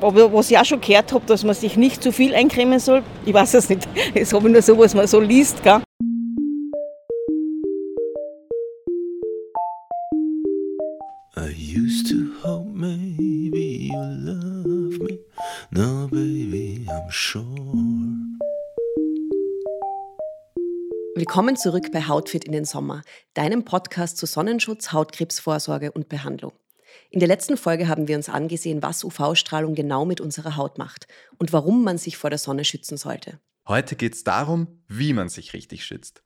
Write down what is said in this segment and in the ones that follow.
Aber was ich auch schon gehört habe, dass man sich nicht zu viel eincremen soll, ich weiß es nicht. Das habe ich nur so, was man so liest. Gell? I used to hope maybe you love me. Now, baby, I'm sure. Willkommen zurück bei Hautfit in den Sommer, deinem Podcast zu Sonnenschutz, Hautkrebsvorsorge und Behandlung. In der letzten Folge haben wir uns angesehen, was UV-Strahlung genau mit unserer Haut macht und warum man sich vor der Sonne schützen sollte. Heute geht es darum, wie man sich richtig schützt.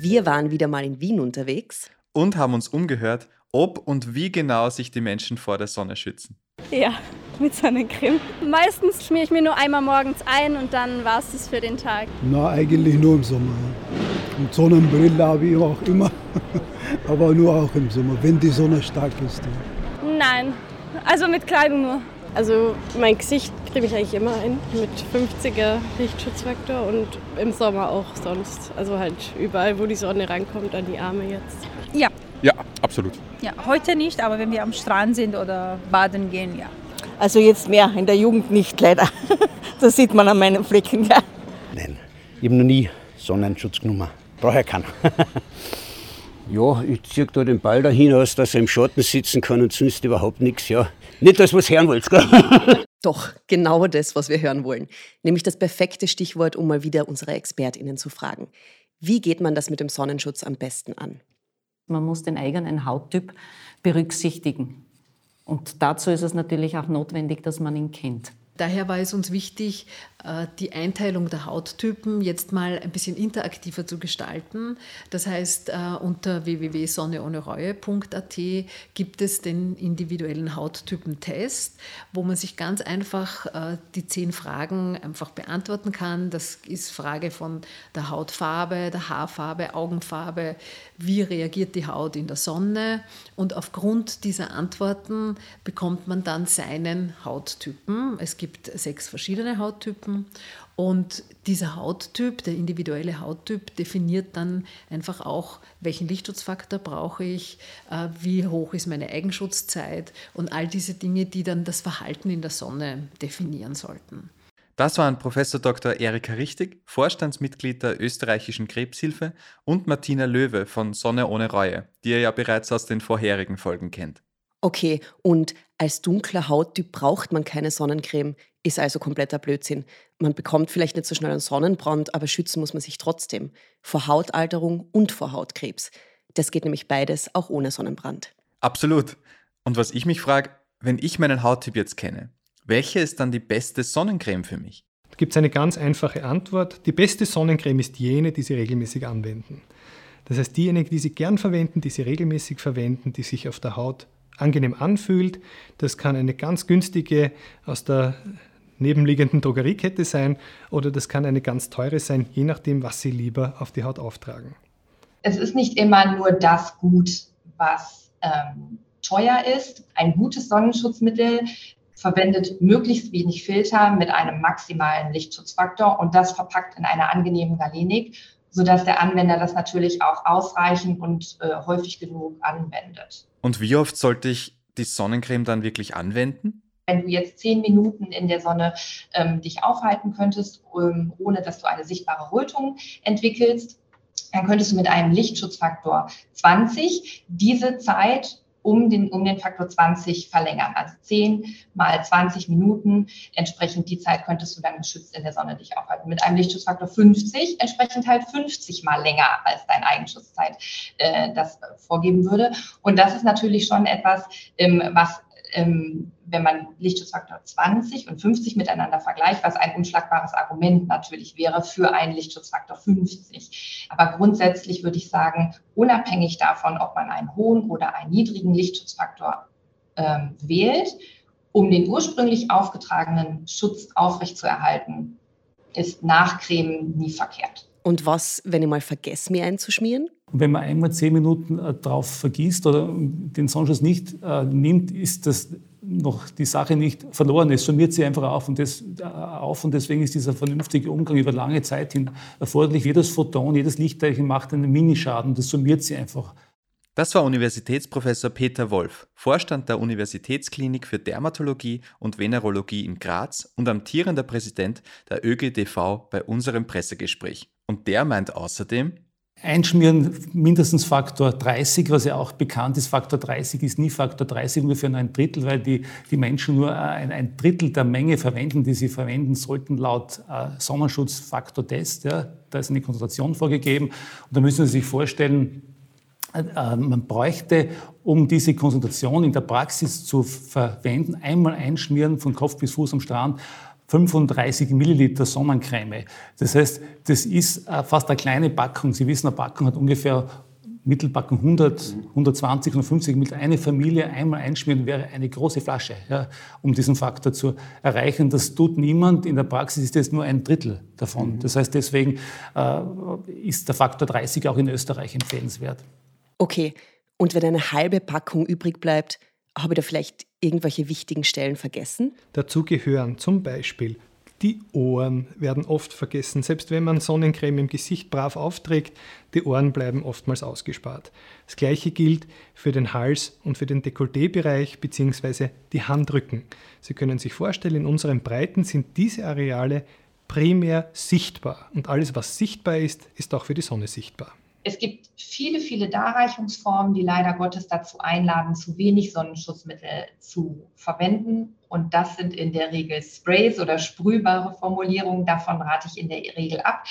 Wir waren wieder mal in Wien unterwegs und haben uns umgehört, ob und wie genau sich die Menschen vor der Sonne schützen. Ja, mit Sonnencreme. Meistens schmiere ich mir nur einmal morgens ein und dann war es das für den Tag. Na, eigentlich nur im Sommer. Und Sonnenbrille habe ich auch immer, aber nur auch im Sommer, wenn die Sonne stark ist. Nein, also mit Kleidung nur. Also mein Gesicht creme ich eigentlich immer ein mit 50er Lichtschutzfaktor und im Sommer auch sonst. Also halt überall, wo die Sonne rankommt, an die Arme jetzt. Ja. Ja, absolut. Ja, heute nicht, aber wenn wir am Strand sind oder baden gehen, ja. Also jetzt mehr, in der Jugend nicht leider. Das sieht man an meinen Flecken, ja. Nein, ich habe noch nie Sonnenschutz genommen. Brauche ich keinen. ja, ich ziehe da den Ball dahin aus, dass er im Schatten sitzen kann und sonst überhaupt nichts. Ja. Nicht das, was hören wollt, gell? Doch, genau das, was wir hören wollen. Nämlich das perfekte Stichwort, um mal wieder unsere ExpertInnen zu fragen. Wie geht man das mit dem Sonnenschutz am besten an? Man muss den eigenen Hauttyp berücksichtigen. Und dazu ist es natürlich auch notwendig, dass man ihn kennt. Daher war es uns wichtig, die Einteilung der Hauttypen jetzt mal ein bisschen interaktiver zu gestalten. Das heißt, äh, unter www.sonneohnereue.at gibt es den individuellen Hauttypentest, wo man sich ganz einfach äh, die zehn Fragen einfach beantworten kann. Das ist Frage von der Hautfarbe, der Haarfarbe, Augenfarbe, wie reagiert die Haut in der Sonne und aufgrund dieser Antworten bekommt man dann seinen Hauttypen. Es gibt sechs verschiedene Hauttypen und dieser Hauttyp, der individuelle Hauttyp, definiert dann einfach auch, welchen Lichtschutzfaktor brauche ich, äh, wie hoch ist meine Eigenschutzzeit und all diese Dinge, die dann das Verhalten in der Sonne definieren sollten. Das waren Professor Dr. Erika Richtig, Vorstandsmitglied der österreichischen Krebshilfe und Martina Löwe von Sonne ohne Reue, die ihr ja bereits aus den vorherigen Folgen kennt. Okay, und als dunkler Hauttyp braucht man keine Sonnencreme, ist also kompletter Blödsinn. Man bekommt vielleicht nicht so schnell einen Sonnenbrand, aber schützen muss man sich trotzdem vor Hautalterung und vor Hautkrebs. Das geht nämlich beides auch ohne Sonnenbrand. Absolut. Und was ich mich frage, wenn ich meinen Hauttyp jetzt kenne, welche ist dann die beste Sonnencreme für mich? Da gibt es eine ganz einfache Antwort. Die beste Sonnencreme ist jene, die Sie regelmäßig anwenden. Das heißt, diejenige, die Sie gern verwenden, die Sie regelmäßig verwenden, die sich auf der Haut angenehm anfühlt. Das kann eine ganz günstige aus der nebenliegenden Drogeriekette sein oder das kann eine ganz teure sein, je nachdem, was Sie lieber auf die Haut auftragen. Es ist nicht immer nur das Gut, was ähm, teuer ist. Ein gutes Sonnenschutzmittel verwendet möglichst wenig Filter mit einem maximalen Lichtschutzfaktor und das verpackt in einer angenehmen Galenik, sodass der Anwender das natürlich auch ausreichend und äh, häufig genug anwendet. Und wie oft sollte ich die Sonnencreme dann wirklich anwenden? Wenn du jetzt zehn Minuten in der Sonne ähm, dich aufhalten könntest, ähm, ohne dass du eine sichtbare Rötung entwickelst, dann könntest du mit einem Lichtschutzfaktor 20 diese Zeit um den, um den Faktor 20 verlängern. Also 10 mal 20 Minuten. Entsprechend die Zeit könntest du dann geschützt in der Sonne dich aufhalten. Mit einem Lichtschutzfaktor 50 entsprechend halt 50 mal länger als deine Eigenschutzzeit äh, das vorgeben würde. Und das ist natürlich schon etwas, ähm, was ähm, wenn man Lichtschutzfaktor 20 und 50 miteinander vergleicht, was ein unschlagbares Argument natürlich wäre für einen Lichtschutzfaktor 50. Aber grundsätzlich würde ich sagen, unabhängig davon, ob man einen hohen oder einen niedrigen Lichtschutzfaktor ähm, wählt, um den ursprünglich aufgetragenen Schutz aufrechtzuerhalten, ist Nachcremen nie verkehrt. Und was, wenn ich mal vergesse, mir einzuschmieren? Wenn man einmal zehn Minuten äh, drauf vergisst oder den Sonnenschutz nicht äh, nimmt, ist das noch die Sache nicht verloren ist, summiert sie einfach auf und, das, äh, auf und deswegen ist dieser vernünftige Umgang über lange Zeit hin erforderlich. Jedes Photon, jedes Lichtteilchen macht einen Minischaden, das summiert sie einfach. Das war Universitätsprofessor Peter Wolf, Vorstand der Universitätsklinik für Dermatologie und Venerologie in Graz und amtierender Präsident der ÖGDV bei unserem Pressegespräch. Und der meint außerdem, Einschmieren mindestens Faktor 30, was ja auch bekannt ist. Faktor 30 ist nie Faktor 30, ungefähr nur ein Drittel, weil die, die Menschen nur ein, ein Drittel der Menge verwenden, die sie verwenden sollten laut äh, Sonnenschutzfaktor-Test. Ja. Da ist eine Konzentration vorgegeben. Und da müssen Sie sich vorstellen, äh, man bräuchte, um diese Konzentration in der Praxis zu verwenden, einmal einschmieren von Kopf bis Fuß am Strand 35 Milliliter Sonnencreme. Das heißt, das ist äh, fast eine kleine Packung. Sie wissen, eine Packung hat ungefähr Mittelpackung 100, 120, 150 Milliliter. Eine Familie einmal einschmieren wäre eine große Flasche, ja, um diesen Faktor zu erreichen. Das tut niemand. In der Praxis ist das nur ein Drittel davon. Mhm. Das heißt, deswegen äh, ist der Faktor 30 auch in Österreich empfehlenswert. Okay, und wenn eine halbe Packung übrig bleibt, habe ich da vielleicht irgendwelche wichtigen Stellen vergessen? Dazu gehören zum Beispiel die Ohren werden oft vergessen. Selbst wenn man Sonnencreme im Gesicht brav aufträgt, die Ohren bleiben oftmals ausgespart. Das gleiche gilt für den Hals und für den Dekolletébereich bzw. die Handrücken. Sie können sich vorstellen, in unseren Breiten sind diese Areale primär sichtbar und alles, was sichtbar ist, ist auch für die Sonne sichtbar. Es gibt viele, viele Darreichungsformen, die leider Gottes dazu einladen, zu wenig Sonnenschutzmittel zu verwenden. Und das sind in der Regel Sprays oder sprühbare Formulierungen. Davon rate ich in der Regel ab.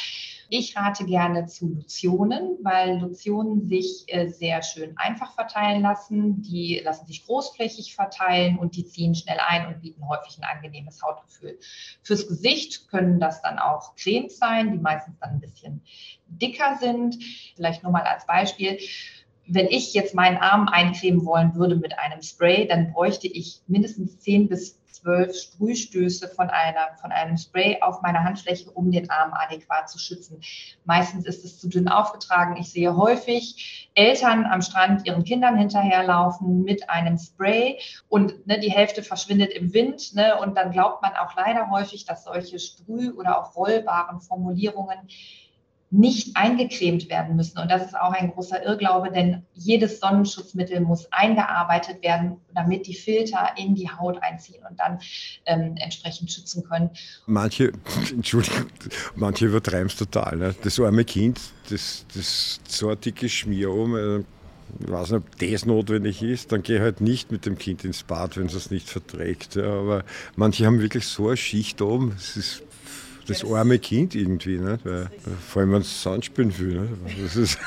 Ich rate gerne zu Lotionen, weil Lotionen sich äh, sehr schön einfach verteilen lassen. Die lassen sich großflächig verteilen und die ziehen schnell ein und bieten häufig ein angenehmes Hautgefühl. Fürs Gesicht können das dann auch Cremes sein, die meistens dann ein bisschen dicker sind. Vielleicht nur mal als Beispiel wenn ich jetzt meinen Arm eincremen wollen würde mit einem Spray, dann bräuchte ich mindestens 10 bis zwölf Sprühstöße von, einer, von einem Spray auf meiner Handfläche, um den Arm adäquat zu schützen. Meistens ist es zu dünn aufgetragen. Ich sehe häufig Eltern am Strand ihren Kindern hinterherlaufen mit einem Spray und ne, die Hälfte verschwindet im Wind. Ne, und dann glaubt man auch leider häufig, dass solche Sprüh- oder auch rollbaren Formulierungen nicht eingecremt werden müssen. Und das ist auch ein großer Irrglaube, denn jedes Sonnenschutzmittel muss eingearbeitet werden, damit die Filter in die Haut einziehen und dann ähm, entsprechend schützen können. Manche, Entschuldigung, manche übertreiben es total. Ne? Das arme Kind, das, das so ein dickes Schmier um. Äh, ich weiß nicht, ob das notwendig ist, dann geh halt nicht mit dem Kind ins Bad, wenn es es nicht verträgt. Ja, aber manche haben wirklich so eine Schicht oben, es ist das arme Kind irgendwie, ne? Weil, vor allem wenn es Sand spielen will. Das ist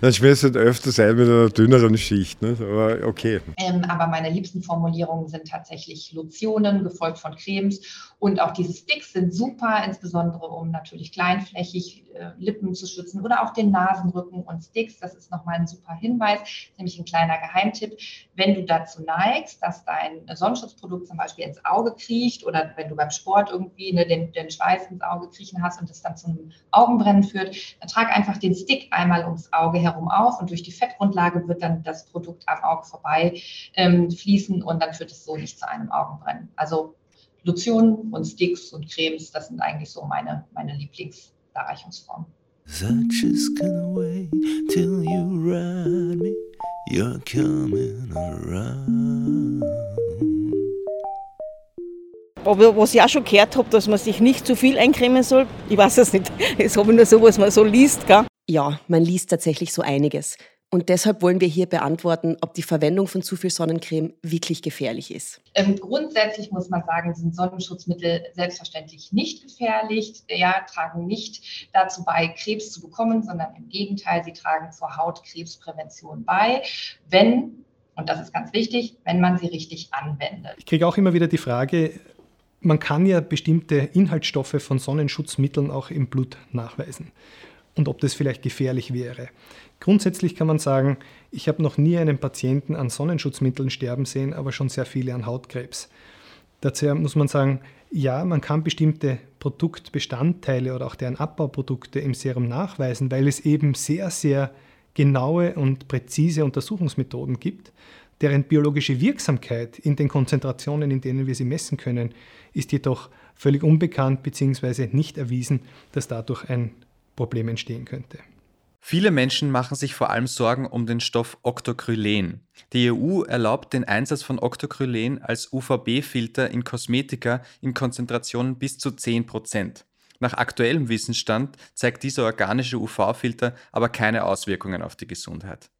Dann schmierst du öfters ein mit einer dünneren Schicht, ne? aber okay. Ähm, aber meine liebsten Formulierungen sind tatsächlich Lotionen, gefolgt von Cremes und auch diese Sticks sind super, insbesondere um natürlich kleinflächig äh, Lippen zu schützen oder auch den Nasenrücken und Sticks. Das ist nochmal ein super Hinweis, nämlich ein kleiner Geheimtipp. Wenn du dazu neigst, dass dein Sonnenschutzprodukt zum Beispiel ins Auge kriecht oder wenn du beim Sport irgendwie ne, den, den Schweiß ins Auge kriechen hast und das dann zum Augenbrennen führt, dann trag einfach den Stick einmal ums Auge herum auf und durch die Fettgrundlage wird dann das Produkt am Auge vorbei ähm, fließen und dann führt es so nicht zu einem Augenbrennen. Also Lotionen und Sticks und Cremes, das sind eigentlich so meine, meine Lieblingsdarreichungsformen. The just gonna wait till you ride me, you're coming around. Aber was ich auch schon gehört habe, dass man sich nicht zu viel eincremen soll, ich weiß es nicht. Das habe ich nur so, was man so liest. Gell? Ja, man liest tatsächlich so einiges. Und deshalb wollen wir hier beantworten, ob die Verwendung von zu viel Sonnencreme wirklich gefährlich ist. Ähm, grundsätzlich muss man sagen, sind Sonnenschutzmittel selbstverständlich nicht gefährlich. Ja, tragen nicht dazu bei, Krebs zu bekommen, sondern im Gegenteil, sie tragen zur Hautkrebsprävention bei, wenn, und das ist ganz wichtig, wenn man sie richtig anwendet. Ich kriege auch immer wieder die Frage, man kann ja bestimmte Inhaltsstoffe von Sonnenschutzmitteln auch im Blut nachweisen und ob das vielleicht gefährlich wäre. Grundsätzlich kann man sagen, ich habe noch nie einen Patienten an Sonnenschutzmitteln sterben sehen, aber schon sehr viele an Hautkrebs. Dazu muss man sagen, ja, man kann bestimmte Produktbestandteile oder auch deren Abbauprodukte im Serum nachweisen, weil es eben sehr, sehr genaue und präzise Untersuchungsmethoden gibt. Deren biologische Wirksamkeit in den Konzentrationen, in denen wir sie messen können, ist jedoch völlig unbekannt bzw. nicht erwiesen, dass dadurch ein Problem entstehen könnte. Viele Menschen machen sich vor allem Sorgen um den Stoff Octocrylen. Die EU erlaubt den Einsatz von Octocrylen als UVB-Filter in Kosmetika in Konzentrationen bis zu 10% Nach aktuellem Wissensstand zeigt dieser organische UV-Filter aber keine Auswirkungen auf die Gesundheit.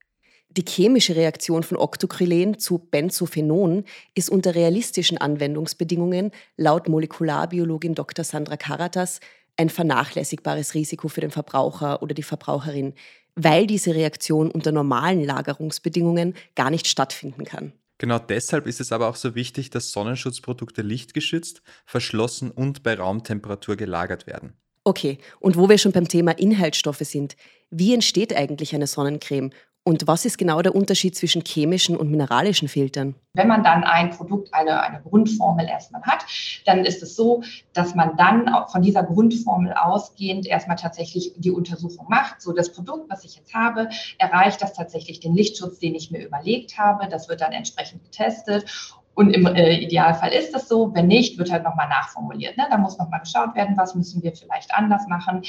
Die chemische Reaktion von Octocrylen zu Benzophenon ist unter realistischen Anwendungsbedingungen laut Molekularbiologin Dr. Sandra Karatas ein vernachlässigbares Risiko für den Verbraucher oder die Verbraucherin, weil diese Reaktion unter normalen Lagerungsbedingungen gar nicht stattfinden kann. Genau deshalb ist es aber auch so wichtig, dass Sonnenschutzprodukte lichtgeschützt, verschlossen und bei Raumtemperatur gelagert werden. Okay, und wo wir schon beim Thema Inhaltsstoffe sind, wie entsteht eigentlich eine Sonnencreme und was ist genau der Unterschied zwischen chemischen und mineralischen Filtern? Wenn man dann ein Produkt, eine, eine Grundformel erstmal hat, dann ist es so, dass man dann von dieser Grundformel ausgehend erstmal tatsächlich die Untersuchung macht. So das Produkt, was ich jetzt habe, erreicht das tatsächlich den Lichtschutz, den ich mir überlegt habe. Das wird dann entsprechend getestet und im äh, Idealfall ist es so. Wenn nicht, wird halt nochmal nachformuliert. Ne? Da muss nochmal geschaut werden, was müssen wir vielleicht anders machen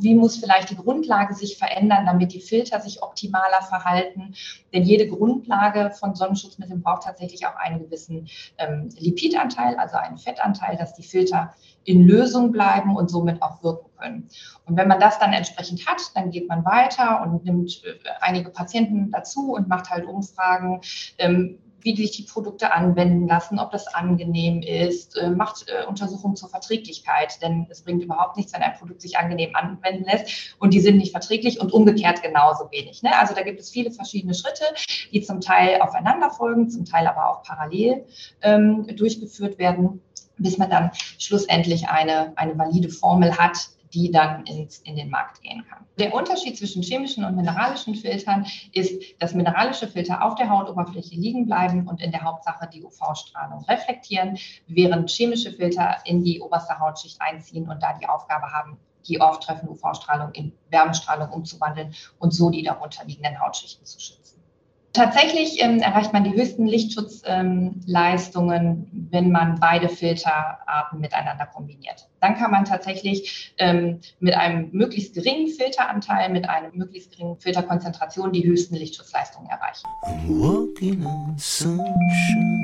wie muss vielleicht die Grundlage sich verändern, damit die Filter sich optimaler verhalten. Denn jede Grundlage von Sonnenschutzmitteln braucht tatsächlich auch einen gewissen ähm, Lipidanteil, also einen Fettanteil, dass die Filter in Lösung bleiben und somit auch wirken können. Und wenn man das dann entsprechend hat, dann geht man weiter und nimmt äh, einige Patienten dazu und macht halt Umfragen. Ähm, wie sich die Produkte anwenden lassen, ob das angenehm ist, äh, macht äh, Untersuchungen zur Verträglichkeit, denn es bringt überhaupt nichts, wenn ein Produkt sich angenehm anwenden lässt und die sind nicht verträglich und umgekehrt genauso wenig. Ne? Also da gibt es viele verschiedene Schritte, die zum Teil aufeinander folgen, zum Teil aber auch parallel ähm, durchgeführt werden bis man dann schlussendlich eine, eine valide Formel hat, die dann ins, in den Markt gehen kann. Der Unterschied zwischen chemischen und mineralischen Filtern ist, dass mineralische Filter auf der Hautoberfläche liegen bleiben und in der Hauptsache die UV-Strahlung reflektieren, während chemische Filter in die oberste Hautschicht einziehen und da die Aufgabe haben, die auftreffende UV-Strahlung in Wärmestrahlung umzuwandeln und so die darunter liegenden Hautschichten zu schützen. Tatsächlich ähm, erreicht man die höchsten Lichtschutzleistungen, ähm, wenn man beide Filterarten miteinander kombiniert. Dann kann man tatsächlich ähm, mit einem möglichst geringen Filteranteil, mit einer möglichst geringen Filterkonzentration die höchsten Lichtschutzleistungen erreichen. Walking on sunshine,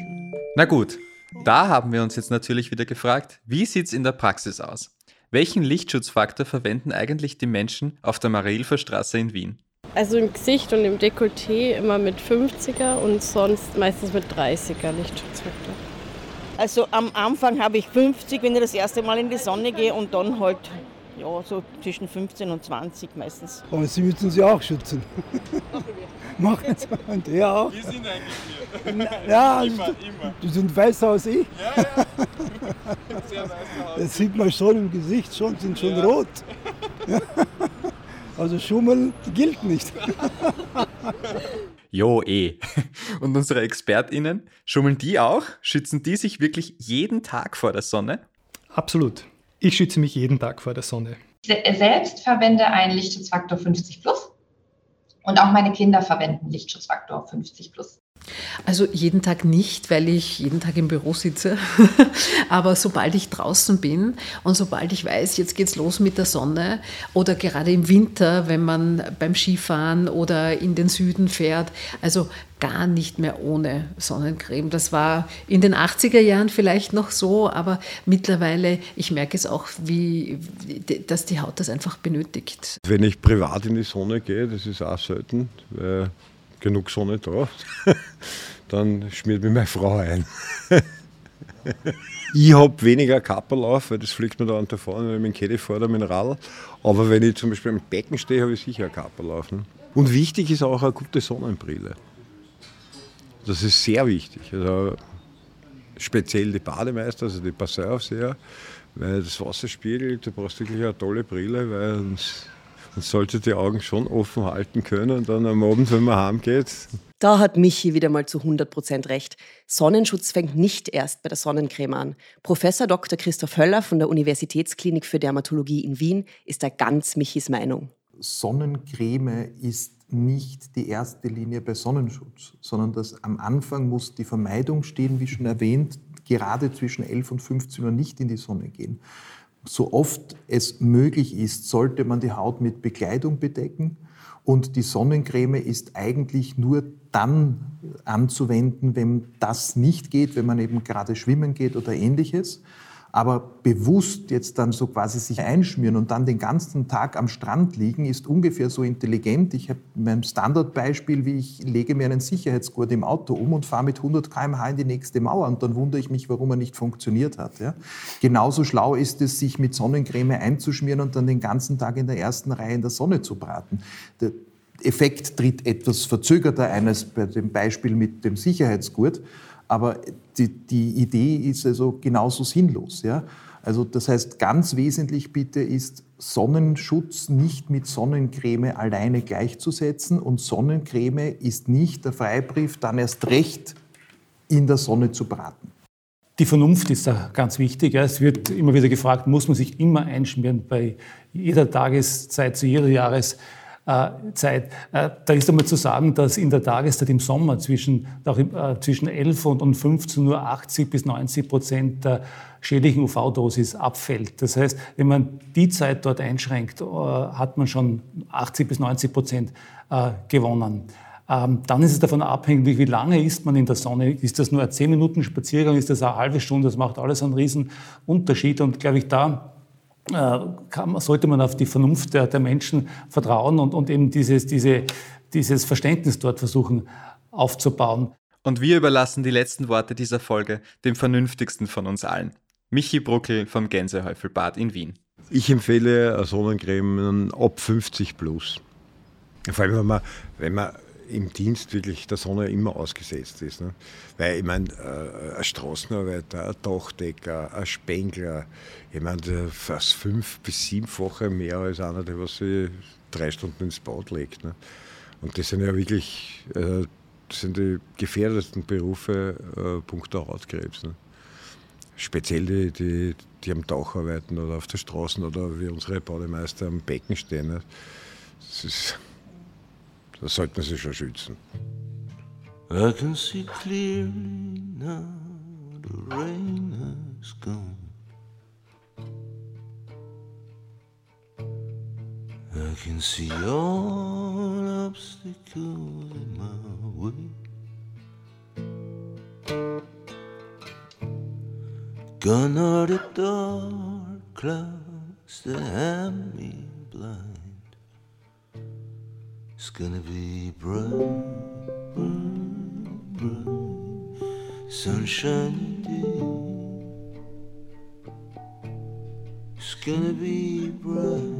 sunshine. Na gut, da haben wir uns jetzt natürlich wieder gefragt, wie sieht es in der Praxis aus? Welchen Lichtschutzfaktor verwenden eigentlich die Menschen auf der Marilfer Straße in Wien? Also im Gesicht und im Dekolleté immer mit 50er und sonst meistens mit 30er Lichtschutzfaktor. Also am Anfang habe ich 50, wenn ich das erste Mal in die Sonne gehe und dann halt ja, so zwischen 15 und 20 meistens. Aber Sie müssen sie auch schützen. Machen Sie und er auch. Wir sind eigentlich hier. Ja, immer, immer. Die sind weißer als ich. Ja, ja. Sehr weißer Haut. Das sieht man schon im Gesicht, schon, sind schon ja. rot. Also Schummel gilt nicht. Jo, eh. Und unsere ExpertInnen, schummeln die auch? Schützen die sich wirklich jeden Tag vor der Sonne? Absolut. Ich schütze mich jeden Tag vor der Sonne. Ich selbst verwende einen Lichtschutzfaktor 50 plus und auch meine Kinder verwenden Lichtschutzfaktor 50 plus. Also jeden Tag nicht, weil ich jeden Tag im Büro sitze. Aber sobald ich draußen bin und sobald ich weiß, jetzt geht's los mit der Sonne oder gerade im Winter, wenn man beim Skifahren oder in den Süden fährt, also gar nicht mehr ohne Sonnencreme. Das war in den 80er Jahren vielleicht noch so, aber mittlerweile, ich merke es auch, wie, dass die Haut das einfach benötigt. Wenn ich privat in die Sonne gehe, das ist auch selten, weil genug Sonne drauf, dann schmiert mir meine Frau ein. ich habe weniger Kappel auf, weil das fliegt mir da an der vorne, wenn ich mit dem fahre, mit dem Radl. Aber wenn ich zum Beispiel am Becken stehe, habe ich sicher ein Kappel auf. Ne? Und wichtig ist auch eine gute Sonnenbrille. Das ist sehr wichtig. Also speziell die Bademeister, also die Passeuraufseher, weil das Wasser spiegelt, du brauchst wirklich eine tolle Brille, weil man sollte die Augen schon offen halten können und dann am Abend, wenn man heimgeht. Da hat Michi wieder mal zu 100% recht. Sonnenschutz fängt nicht erst bei der Sonnencreme an. Professor Dr. Christoph Höller von der Universitätsklinik für Dermatologie in Wien ist da ganz Michis Meinung. Sonnencreme ist nicht die erste Linie bei Sonnenschutz, sondern dass am Anfang muss die Vermeidung stehen, wie schon erwähnt, gerade zwischen 11 und 15 Uhr nicht in die Sonne gehen. So oft es möglich ist, sollte man die Haut mit Bekleidung bedecken. Und die Sonnencreme ist eigentlich nur dann anzuwenden, wenn das nicht geht, wenn man eben gerade schwimmen geht oder ähnliches. Aber bewusst jetzt dann so quasi sich einschmieren und dann den ganzen Tag am Strand liegen, ist ungefähr so intelligent. Ich habe mein Standardbeispiel, wie ich lege mir einen Sicherheitsgurt im Auto um und fahre mit 100 km/h in die nächste Mauer und dann wundere ich mich, warum er nicht funktioniert hat. Ja? Genauso schlau ist es, sich mit Sonnencreme einzuschmieren und dann den ganzen Tag in der ersten Reihe in der Sonne zu braten. Der Effekt tritt etwas verzögerter ein als bei dem Beispiel mit dem Sicherheitsgurt. Aber die, die Idee ist also genauso sinnlos. Ja? Also das heißt, ganz wesentlich bitte ist Sonnenschutz nicht mit Sonnencreme alleine gleichzusetzen und Sonnencreme ist nicht der Freibrief, dann erst recht in der Sonne zu braten. Die Vernunft ist da ganz wichtig. Es wird immer wieder gefragt, muss man sich immer einschmieren bei jeder Tageszeit, zu jeder Jahreszeit? Äh, Zeit. Äh, da ist einmal zu sagen, dass in der Tageszeit im Sommer zwischen, äh, zwischen 11 und 15 Uhr 80 bis 90 Prozent der schädlichen UV-Dosis abfällt. Das heißt, wenn man die Zeit dort einschränkt, hat man schon 80 bis 90 Prozent gewonnen. Ähm, dann ist es davon abhängig, wie lange ist man in der Sonne. Ist das nur ein 10 Minuten Spaziergang, ist das eine halbe Stunde? Das macht alles einen riesen Unterschied. Und glaube ich, da kann, sollte man auf die Vernunft der, der Menschen vertrauen und, und eben dieses, diese, dieses Verständnis dort versuchen aufzubauen. Und wir überlassen die letzten Worte dieser Folge dem vernünftigsten von uns allen. Michi Bruckel vom Gänsehäufelbad in Wien. Ich empfehle Sonnencreme ab 50 plus. Vor allem, wenn man, wenn man im Dienst wirklich der Sonne immer ausgesetzt ist. Ne? Weil ich meine, äh, ein Straßenarbeiter, ein Dachdecker, ein Spengler, ich meine, fast fünf- bis siebenfache mehr als einer, der was sich drei Stunden ins Bad legt. Ne? Und das sind ja wirklich äh, sind die gefährdesten Berufe äh, punkto Hautkrebs. Ne? Speziell die, die, die am Dach arbeiten oder auf der Straße oder wie unsere Bademeister am Becken stehen. Ne? Das ist da sollte man sich schon schützen. I can see clearly now the rain has gone. I can see all obstacles in my way. Gone are the dark clouds that have me blind. Gonna be bright, bright, bright, sunshiny day. It's gonna be bright,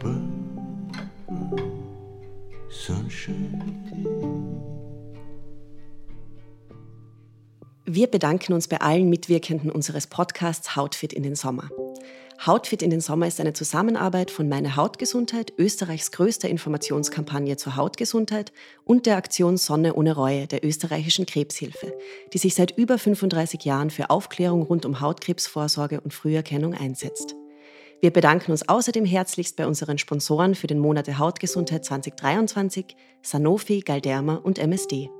bright, bright, sunshiny day. Wir bedanken uns bei allen Mitwirkenden unseres Podcasts Hautfit in den Sommer. Hautfit in den Sommer ist eine Zusammenarbeit von Meine Hautgesundheit, Österreichs größter Informationskampagne zur Hautgesundheit und der Aktion Sonne ohne Reue der österreichischen Krebshilfe, die sich seit über 35 Jahren für Aufklärung rund um Hautkrebsvorsorge und Früherkennung einsetzt. Wir bedanken uns außerdem herzlichst bei unseren Sponsoren für den Monat der Hautgesundheit 2023, Sanofi, Galderma und MSD.